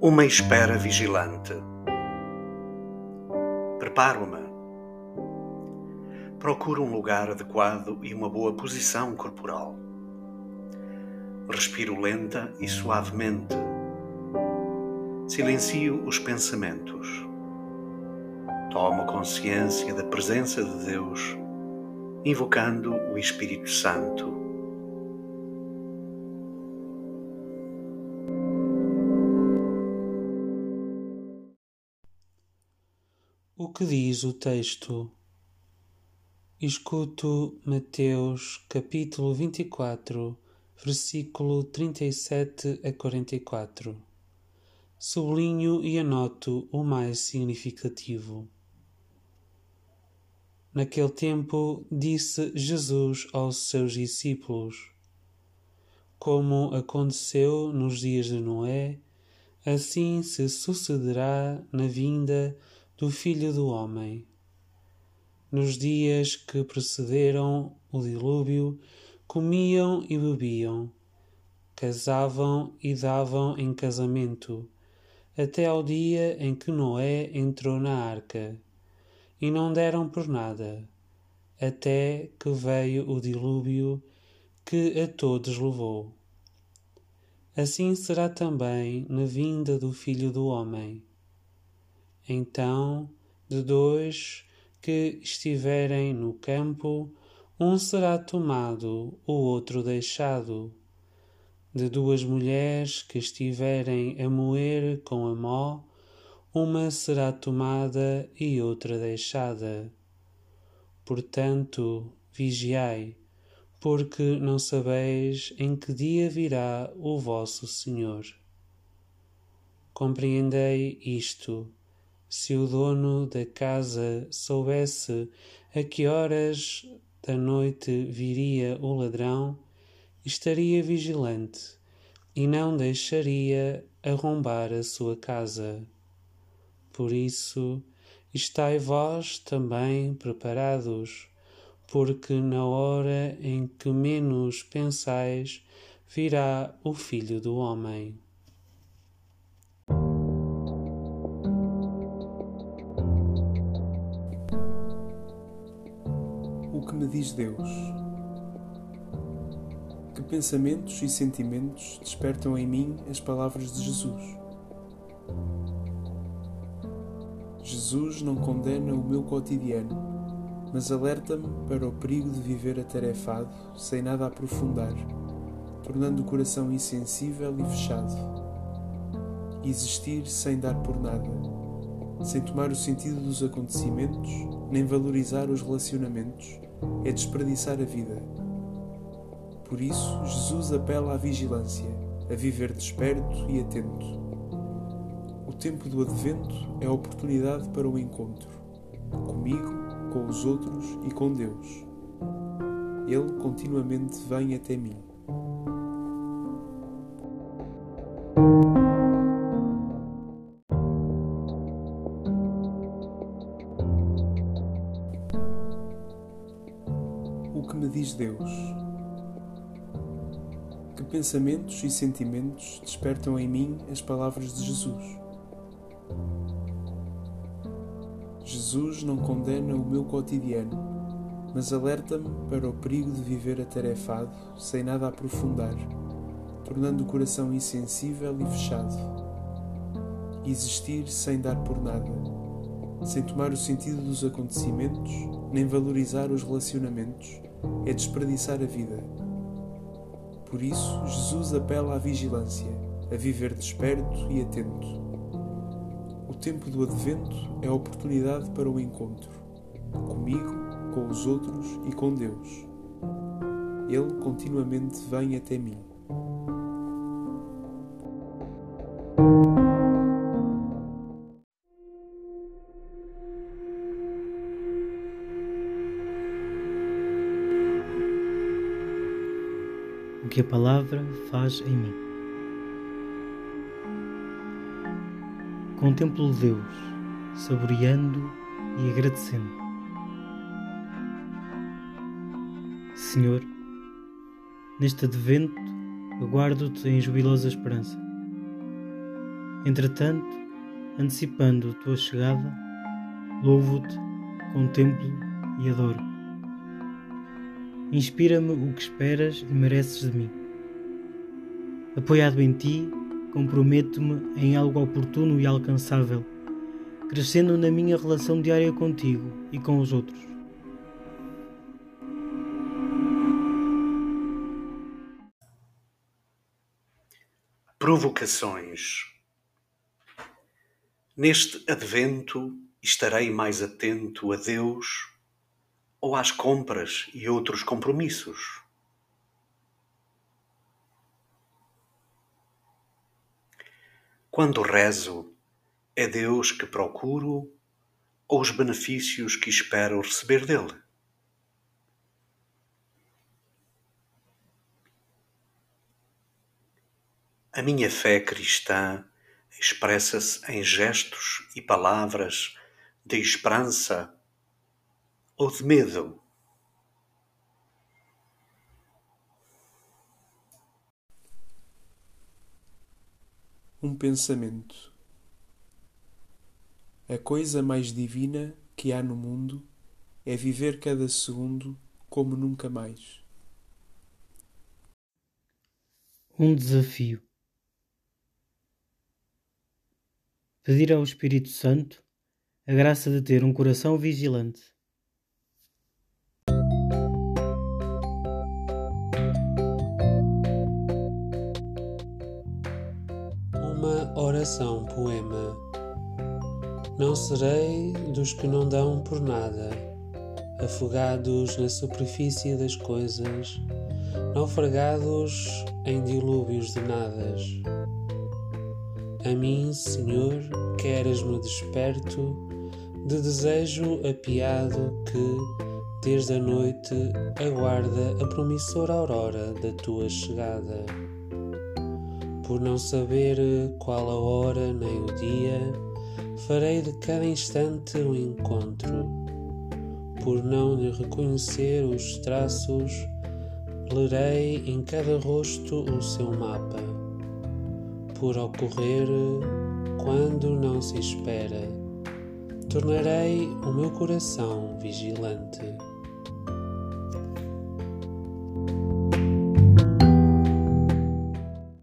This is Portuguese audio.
Uma espera vigilante. Preparo-me. Procuro um lugar adequado e uma boa posição corporal. Respiro lenta e suavemente. Silencio os pensamentos. Tomo consciência da presença de Deus, invocando o Espírito Santo O que diz o texto? Escuto Mateus capítulo 24, versículo 37 a 44. Sublinho e anoto o mais significativo. Naquele tempo disse Jesus aos seus discípulos: Como aconteceu nos dias de Noé, assim se sucederá na vinda do Filho do Homem. Nos dias que precederam o dilúvio, comiam e bebiam, casavam e davam em casamento, até ao dia em que Noé entrou na arca, e não deram por nada, até que veio o dilúvio que a todos levou. Assim será também na vinda do Filho do Homem. Então, de dois que estiverem no campo, um será tomado, o outro deixado. De duas mulheres que estiverem a moer com a mó, uma será tomada e outra deixada. Portanto, vigiai, porque não sabeis em que dia virá o vosso Senhor. Compreendei isto se o dono da casa soubesse a que horas da noite viria o ladrão, estaria vigilante e não deixaria arrombar a sua casa. Por isso, estai vós também preparados, porque na hora em que menos pensais, virá o Filho do Homem. me diz Deus? Que pensamentos e sentimentos despertam em mim as palavras de Jesus? Jesus não condena o meu cotidiano, mas alerta-me para o perigo de viver atarefado, sem nada aprofundar, tornando o coração insensível e fechado. Existir sem dar por nada, sem tomar o sentido dos acontecimentos, nem valorizar os relacionamentos é desperdiçar a vida. Por isso, Jesus apela à vigilância, a viver desperto e atento. O tempo do advento é a oportunidade para o encontro, comigo, com os outros e com Deus. Ele continuamente vem até mim. me diz Deus? Que pensamentos e sentimentos despertam em mim as palavras de Jesus? Jesus não condena o meu cotidiano, mas alerta-me para o perigo de viver atarefado, sem nada aprofundar, tornando o coração insensível e fechado. Existir sem dar por nada, sem tomar o sentido dos acontecimentos, nem valorizar os relacionamentos é desperdiçar a vida. Por isso, Jesus apela à vigilância, a viver desperto e atento. Tempo do advento é a oportunidade para o encontro, comigo, com os outros e com Deus. Ele continuamente vem até mim. o que a palavra faz em mim. Contemplo Deus, saboreando e agradecendo. Senhor, neste advento aguardo-te em jubilosa esperança. Entretanto, antecipando a tua chegada, louvo-te, contemplo e adoro. Inspira-me o que esperas e mereces de mim. Apoiado em ti, comprometo-me em algo oportuno e alcançável, crescendo na minha relação diária contigo e com os outros. Provocações. Neste advento estarei mais atento a Deus ou às compras e outros compromissos? Quando rezo, é Deus que procuro ou os benefícios que espero receber dele? A minha fé cristã expressa-se em gestos e palavras de esperança ou de medo? Um pensamento. A coisa mais divina que há no mundo é viver cada segundo como nunca mais. Um desafio. Pedir ao Espírito Santo a graça de ter um coração vigilante. Uma oração poema. Não serei dos que não dão por nada, afogados na superfície das coisas, naufragados em dilúvios de nadas. A mim, Senhor, queres-me desperto de desejo apiado que, desde a noite, aguarda a promissora aurora da tua chegada. Por não saber qual a hora nem o dia, farei de cada instante um encontro. Por não lhe reconhecer os traços, lerei em cada rosto o seu mapa. Por ocorrer quando não se espera tornarei o meu coração vigilante.